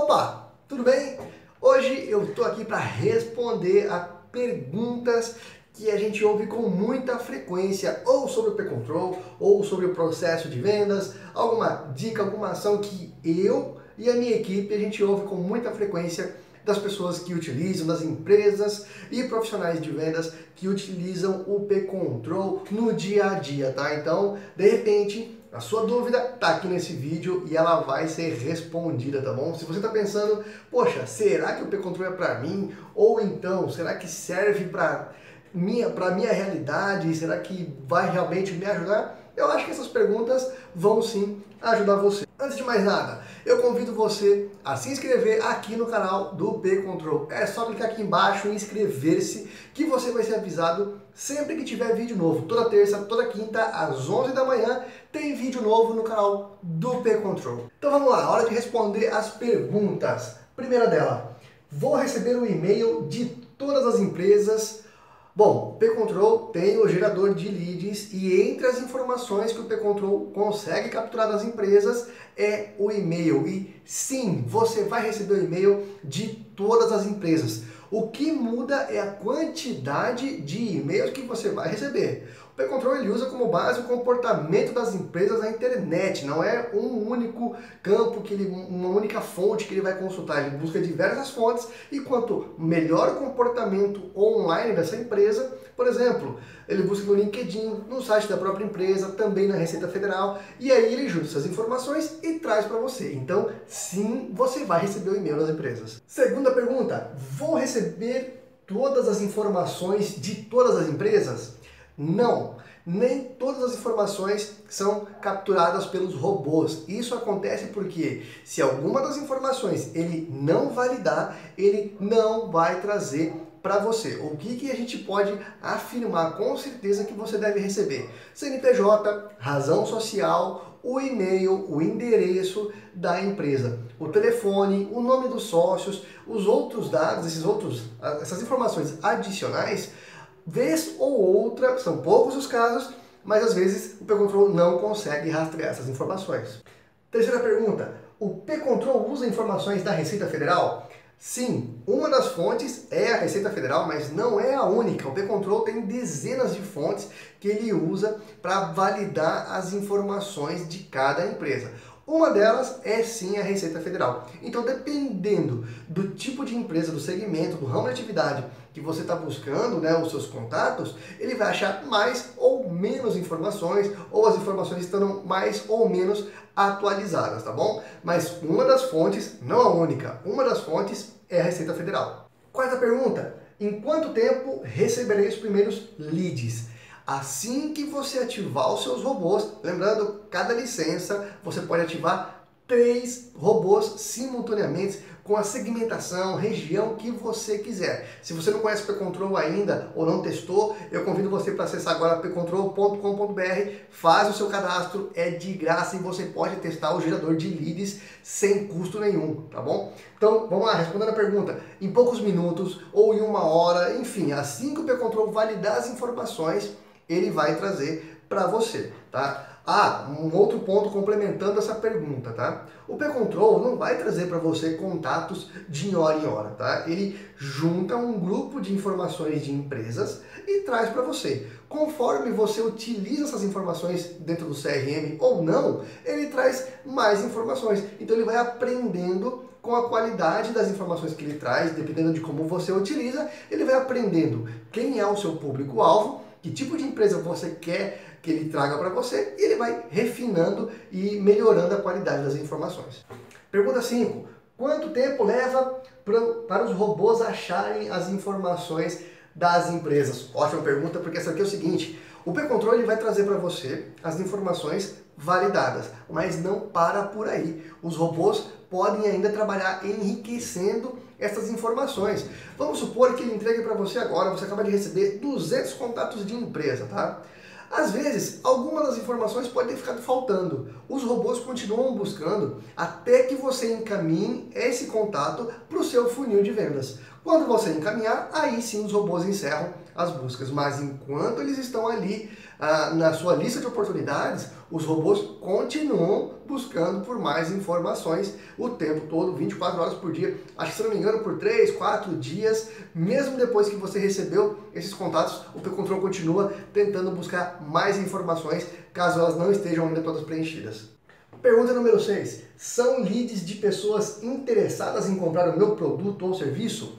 Opa, tudo bem? Hoje eu estou aqui para responder a perguntas que a gente ouve com muita frequência, ou sobre o P-Control, ou sobre o processo de vendas, alguma dica, alguma ação que eu e a minha equipe a gente ouve com muita frequência das pessoas que utilizam, das empresas e profissionais de vendas que utilizam o P-Control no dia a dia, tá? Então, de repente, a sua dúvida está aqui nesse vídeo e ela vai ser respondida, tá bom? Se você está pensando, poxa, será que o P-Control é para mim? Ou então, será que serve para minha, para minha realidade? Será que vai realmente me ajudar? Eu acho que essas perguntas vão sim ajudar você. Antes de mais nada, eu convido você a se inscrever aqui no canal do P-Control. É só clicar aqui embaixo em inscrever-se que você vai ser avisado sempre que tiver vídeo novo. Toda terça, toda quinta, às 11 da manhã, tem vídeo novo no canal do P-Control. Então vamos lá, hora de responder as perguntas. Primeira dela, vou receber um e-mail de todas as empresas Bom, o P-Control tem o gerador de leads e entre as informações que o P-Control consegue capturar das empresas é o e-mail. E sim, você vai receber o e-mail de todas as empresas. O que muda é a quantidade de e-mails que você vai receber. P-Control ele usa como base o comportamento das empresas na internet, não é um único campo, que ele, uma única fonte que ele vai consultar, ele busca diversas fontes e quanto melhor o comportamento online dessa empresa, por exemplo, ele busca no LinkedIn, no site da própria empresa, também na Receita Federal, e aí ele junta essas informações e traz para você. Então, sim, você vai receber o e-mail das empresas. Segunda pergunta, vou receber todas as informações de todas as empresas? Não, nem todas as informações são capturadas pelos robôs. Isso acontece porque se alguma das informações ele não validar, ele não vai trazer para você. O que, que a gente pode afirmar com certeza que você deve receber? CNPJ, razão social, o e-mail, o endereço da empresa, o telefone, o nome dos sócios, os outros dados, esses outros, essas informações adicionais Vez ou outra, são poucos os casos, mas às vezes o P-Control não consegue rastrear essas informações. Terceira pergunta, o P-Control usa informações da Receita Federal? Sim, uma das fontes é a Receita Federal, mas não é a única. O P-Control tem dezenas de fontes que ele usa para validar as informações de cada empresa. Uma delas é sim a Receita Federal. Então, dependendo do tipo de empresa, do segmento, do ramo de atividade que você está buscando, né, os seus contatos, ele vai achar mais ou menos informações, ou as informações estão mais ou menos atualizadas, tá bom? Mas uma das fontes, não a única, uma das fontes é a Receita Federal. Quarta pergunta: em quanto tempo receberei os primeiros leads? Assim que você ativar os seus robôs, lembrando, cada licença você pode ativar três robôs simultaneamente com a segmentação, região que você quiser. Se você não conhece o P-Control ainda ou não testou, eu convido você para acessar agora pcontrol.com.br, faz o seu cadastro, é de graça e você pode testar o gerador de leads sem custo nenhum, tá bom? Então, vamos lá, respondendo a pergunta, em poucos minutos ou em uma hora, enfim, assim que o P-Control validar as informações, ele vai trazer para você, tá? Ah, um outro ponto complementando essa pergunta, tá? O P-Control não vai trazer para você contatos de hora em hora, tá? Ele junta um grupo de informações de empresas e traz para você. Conforme você utiliza essas informações dentro do CRM ou não, ele traz mais informações. Então ele vai aprendendo com a qualidade das informações que ele traz, dependendo de como você utiliza, ele vai aprendendo quem é o seu público-alvo que tipo de empresa você quer que ele traga para você e ele vai refinando e melhorando a qualidade das informações. Pergunta 5. Quanto tempo leva para os robôs acharem as informações das empresas? Ótima pergunta, porque essa aqui é o seguinte: o P-Control vai trazer para você as informações validadas, mas não para por aí. Os robôs podem ainda trabalhar enriquecendo essas informações. Vamos supor que ele entregue para você agora, você acaba de receber 200 contatos de empresa, tá? Às vezes, algumas das informações podem ter ficado faltando. Os robôs continuam buscando até que você encaminhe esse contato para o seu funil de vendas. Quando você encaminhar, aí sim os robôs encerram as buscas. Mas enquanto eles estão ali ah, na sua lista de oportunidades, os robôs continuam buscando por mais informações o tempo todo, 24 horas por dia. Acho que, se não me engano, por 3, 4 dias, mesmo depois que você recebeu esses contatos, o P-Control continua tentando buscar mais informações, caso elas não estejam ainda todas preenchidas. Pergunta número 6. São leads de pessoas interessadas em comprar o meu produto ou serviço?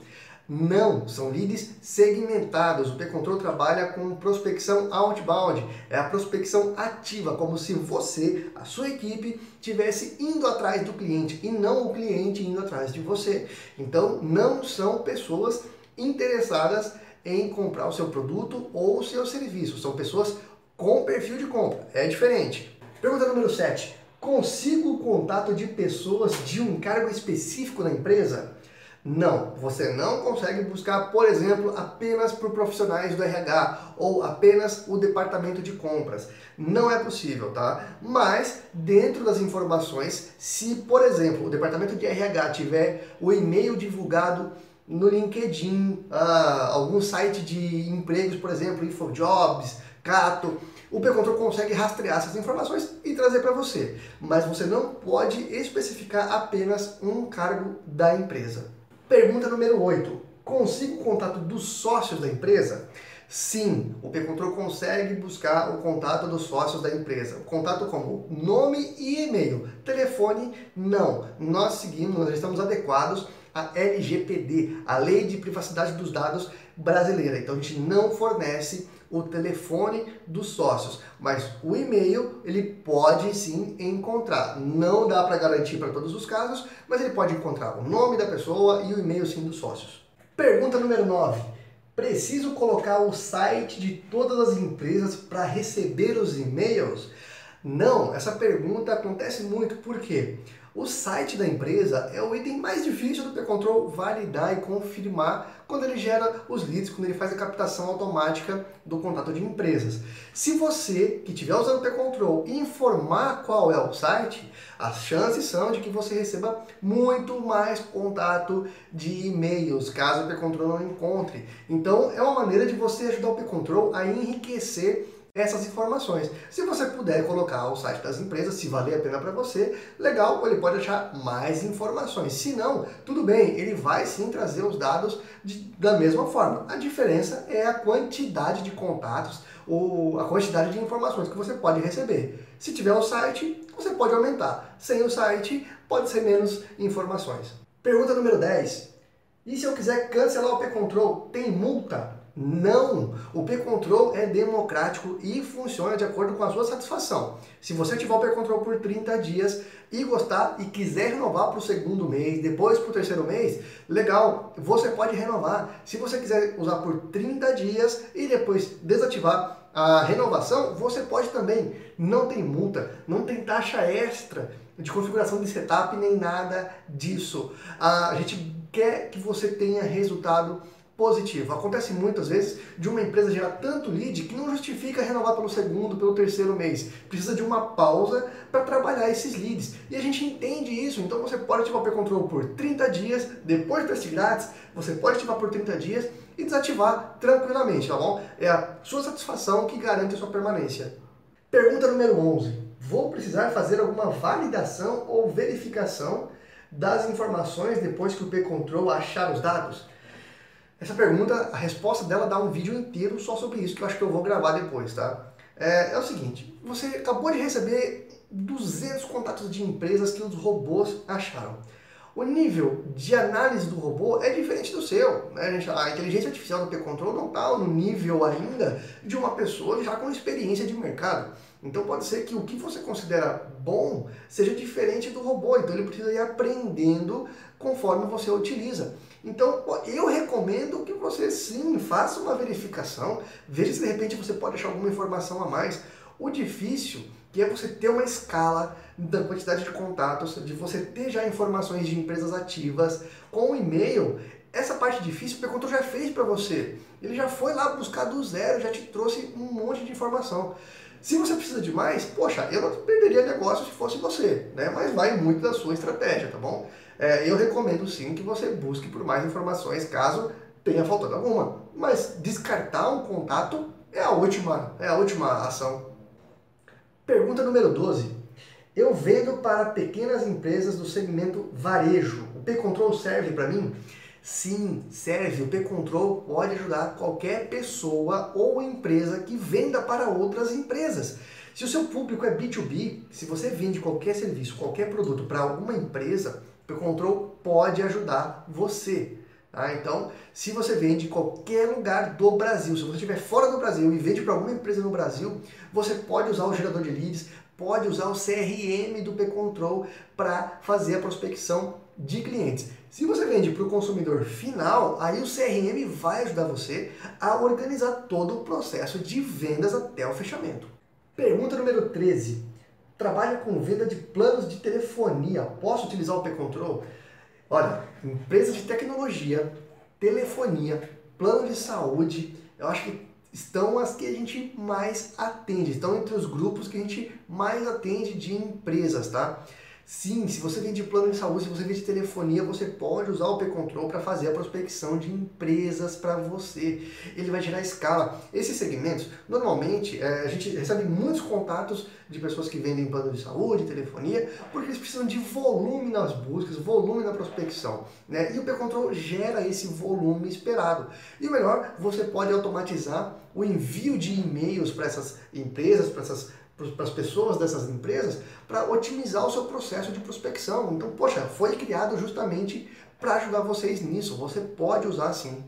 Não, são leads segmentados. O P-Control trabalha com prospecção outbound, é a prospecção ativa, como se você, a sua equipe, tivesse indo atrás do cliente e não o cliente indo atrás de você. Então, não são pessoas interessadas em comprar o seu produto ou o seu serviço, são pessoas com perfil de compra. É diferente. Pergunta número 7. Consigo o contato de pessoas de um cargo específico na empresa? Não, você não consegue buscar, por exemplo, apenas por profissionais do RH ou apenas o departamento de compras. Não é possível, tá? Mas dentro das informações, se, por exemplo, o departamento de RH tiver o e-mail divulgado no LinkedIn, uh, algum site de empregos, por exemplo, InfoJobs, Cato, o P-Control consegue rastrear essas informações e trazer para você. Mas você não pode especificar apenas um cargo da empresa. Pergunta número 8. Consigo o contato dos sócios da empresa? Sim, o P-Control consegue buscar o contato dos sócios da empresa. O contato como nome e e-mail. Telefone, não. Nós seguimos, nós estamos adequados à LGPD, a Lei de Privacidade dos Dados brasileira. Então a gente não fornece o telefone dos sócios, mas o e-mail ele pode sim encontrar. Não dá para garantir para todos os casos, mas ele pode encontrar o nome da pessoa e o e-mail sim dos sócios. Pergunta número 9. Preciso colocar o site de todas as empresas para receber os e-mails? Não, essa pergunta acontece muito porque o site da empresa é o item mais difícil do P-Control validar e confirmar quando ele gera os leads, quando ele faz a captação automática do contato de empresas. Se você que estiver usando o P-Control informar qual é o site, as chances são de que você receba muito mais contato de e-mails, caso o P-Control não encontre. Então é uma maneira de você ajudar o P-Control a enriquecer essas informações. Se você puder colocar o site das empresas, se valer a pena para você, legal, ele pode achar mais informações. Se não, tudo bem, ele vai sim trazer os dados de, da mesma forma. A diferença é a quantidade de contatos ou a quantidade de informações que você pode receber. Se tiver o site, você pode aumentar. Sem o site, pode ser menos informações. Pergunta número 10. E se eu quiser cancelar o P-Control, tem multa? Não! O P-Control é democrático e funciona de acordo com a sua satisfação. Se você tiver o P-Control por 30 dias e gostar e quiser renovar para o segundo mês, depois para o terceiro mês, legal, você pode renovar. Se você quiser usar por 30 dias e depois desativar a renovação, você pode também. Não tem multa, não tem taxa extra de configuração de setup nem nada disso. A gente quer que você tenha resultado positivo. Acontece muitas vezes de uma empresa gerar tanto lead que não justifica renovar pelo segundo, pelo terceiro mês. Precisa de uma pausa para trabalhar esses leads. E a gente entende isso, então você pode ativar o P-Control por 30 dias, depois do teste grátis, você pode ativar por 30 dias e desativar tranquilamente, tá bom? É a sua satisfação que garante a sua permanência. Pergunta número 11. Vou precisar fazer alguma validação ou verificação das informações depois que o P-Control achar os dados? Essa pergunta, a resposta dela dá um vídeo inteiro só sobre isso, que eu acho que eu vou gravar depois, tá? É, é o seguinte, você acabou de receber 200 contatos de empresas que os robôs acharam. O nível de análise do robô é diferente do seu. Né? A inteligência artificial do P-Control não está no nível ainda de uma pessoa já com experiência de mercado. Então pode ser que o que você considera bom seja diferente do robô. Então ele precisa ir aprendendo conforme você utiliza. Então, eu recomendo que você sim faça uma verificação, veja se de repente você pode achar alguma informação a mais. O difícil que é você ter uma escala da quantidade de contatos, de você ter já informações de empresas ativas com o e-mail. Essa parte difícil o P-Control já fez para você. Ele já foi lá buscar do zero, já te trouxe um monte de informação. Se você precisa de mais, poxa, eu não perderia negócio se fosse você, né? Mas vai muito da sua estratégia, tá bom? É, eu recomendo sim que você busque por mais informações caso tenha faltado alguma. Mas descartar um contato, é a última, é a última ação. Pergunta número 12. Eu vendo para pequenas empresas do segmento varejo. O P-Control serve para mim? Sim, serve. O P-Control pode ajudar qualquer pessoa ou empresa que venda para outras empresas. Se o seu público é B2B, se você vende qualquer serviço, qualquer produto para alguma empresa, o P-Control pode ajudar você. Tá? Então, se você vende em qualquer lugar do Brasil, se você estiver fora do Brasil e vende para alguma empresa no Brasil, você pode usar o gerador de leads, pode usar o CRM do P-Control para fazer a prospecção de clientes. Se você vende para o consumidor final, aí o CRM vai ajudar você a organizar todo o processo de vendas até o fechamento. Pergunta número 13. Trabalho com venda de planos de telefonia. Posso utilizar o P-Control? Olha, empresas de tecnologia, telefonia, plano de saúde, eu acho que estão as que a gente mais atende, estão entre os grupos que a gente mais atende de empresas, tá? Sim, se você vende plano de saúde, se você vende telefonia, você pode usar o P-Control para fazer a prospecção de empresas para você. Ele vai gerar escala. Esses segmentos, normalmente, é, a gente recebe muitos contatos de pessoas que vendem plano de saúde, telefonia, porque eles precisam de volume nas buscas, volume na prospecção. Né? E o P-Control gera esse volume esperado. E o melhor, você pode automatizar o envio de e-mails para essas empresas, para essas para as pessoas dessas empresas para otimizar o seu processo de prospecção. Então, poxa, foi criado justamente para ajudar vocês nisso. Você pode usar sim.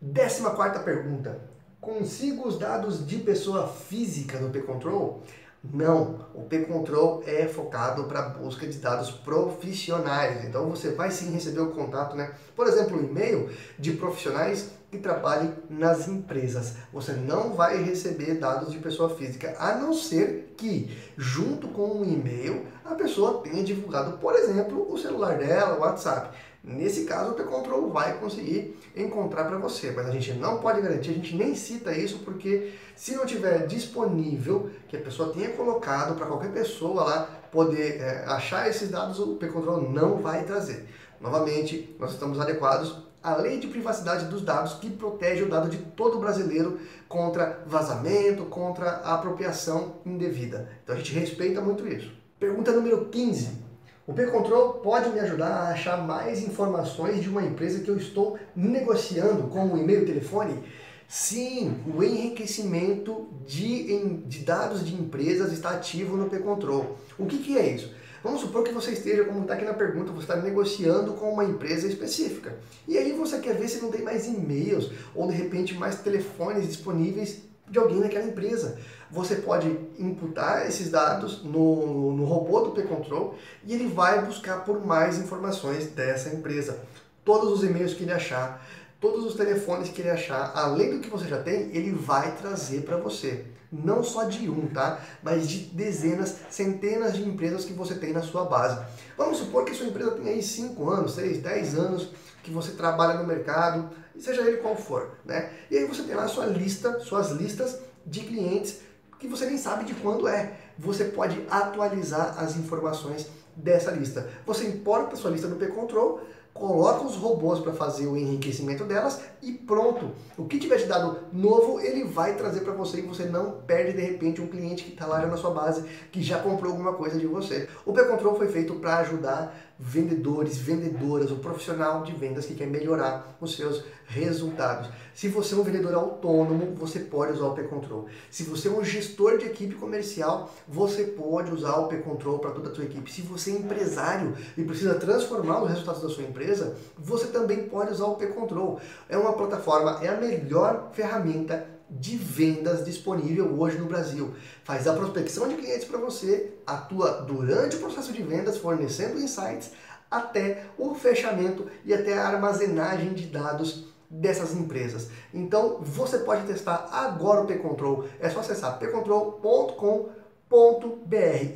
Décima quarta pergunta. Consigo os dados de pessoa física no P-Control? Não, o P-Control é focado para busca de dados profissionais. Então você vai sim receber o contato, né? Por exemplo, um e-mail de profissionais que trabalhem nas empresas. Você não vai receber dados de pessoa física, a não ser que, junto com o e-mail, a pessoa tenha divulgado, por exemplo, o celular dela, o WhatsApp. Nesse caso, o P-Control vai conseguir encontrar para você, mas a gente não pode garantir, a gente nem cita isso, porque se não tiver disponível, que a pessoa tenha colocado para qualquer pessoa lá poder é, achar esses dados, o P-Control não vai trazer. Novamente, nós estamos adequados à lei de privacidade dos dados que protege o dado de todo brasileiro contra vazamento, contra a apropriação indevida. Então a gente respeita muito isso. Pergunta número 15. O P-Control pode me ajudar a achar mais informações de uma empresa que eu estou negociando com o e-mail e telefone? Sim, o enriquecimento de, de dados de empresas está ativo no P-Control. O que, que é isso? Vamos supor que você esteja, como está aqui na pergunta, você está negociando com uma empresa específica. E aí você quer ver se não tem mais e-mails ou de repente mais telefones disponíveis de alguém naquela empresa. Você pode imputar esses dados no, no robô do P-Control e ele vai buscar por mais informações dessa empresa. Todos os e-mails que ele achar, todos os telefones que ele achar, além do que você já tem, ele vai trazer para você. Não só de um, tá? Mas de dezenas, centenas de empresas que você tem na sua base. Vamos supor que sua empresa tem aí 5 anos, 6, 10 anos que você trabalha no mercado, seja ele qual for, né? E aí você tem lá sua lista, suas listas de clientes que você nem sabe de quando é. Você pode atualizar as informações dessa lista. Você importa sua lista no P-Control, coloca os robôs para fazer o enriquecimento delas e pronto. O que tiver de dado novo, ele vai trazer para você e você não perde de repente um cliente que está lá já na sua base, que já comprou alguma coisa de você. O P-Control foi feito para ajudar vendedores, vendedoras, o profissional de vendas que quer melhorar os seus resultados. Se você é um vendedor autônomo, você pode usar o P-Control. Se você é um gestor de equipe comercial, você pode usar o P-Control para toda a sua equipe. Se você é empresário e precisa transformar os resultados da sua empresa, você também pode usar o P-Control. É uma plataforma, é a melhor ferramenta de vendas disponível hoje no Brasil. Faz a prospecção de clientes para você, atua durante o processo de vendas, fornecendo insights até o fechamento e até a armazenagem de dados dessas empresas. Então você pode testar agora o P-Control. É só acessar pcontrol.com.br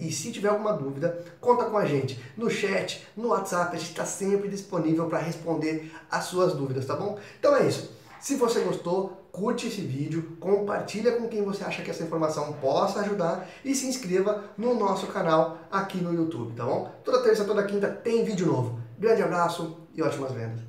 e se tiver alguma dúvida, conta com a gente no chat, no WhatsApp, a gente está sempre disponível para responder as suas dúvidas, tá bom? Então é isso. Se você gostou, curte esse vídeo, compartilha com quem você acha que essa informação possa ajudar e se inscreva no nosso canal aqui no YouTube, tá bom? Toda terça, toda quinta tem vídeo novo. Grande abraço e ótimas vendas!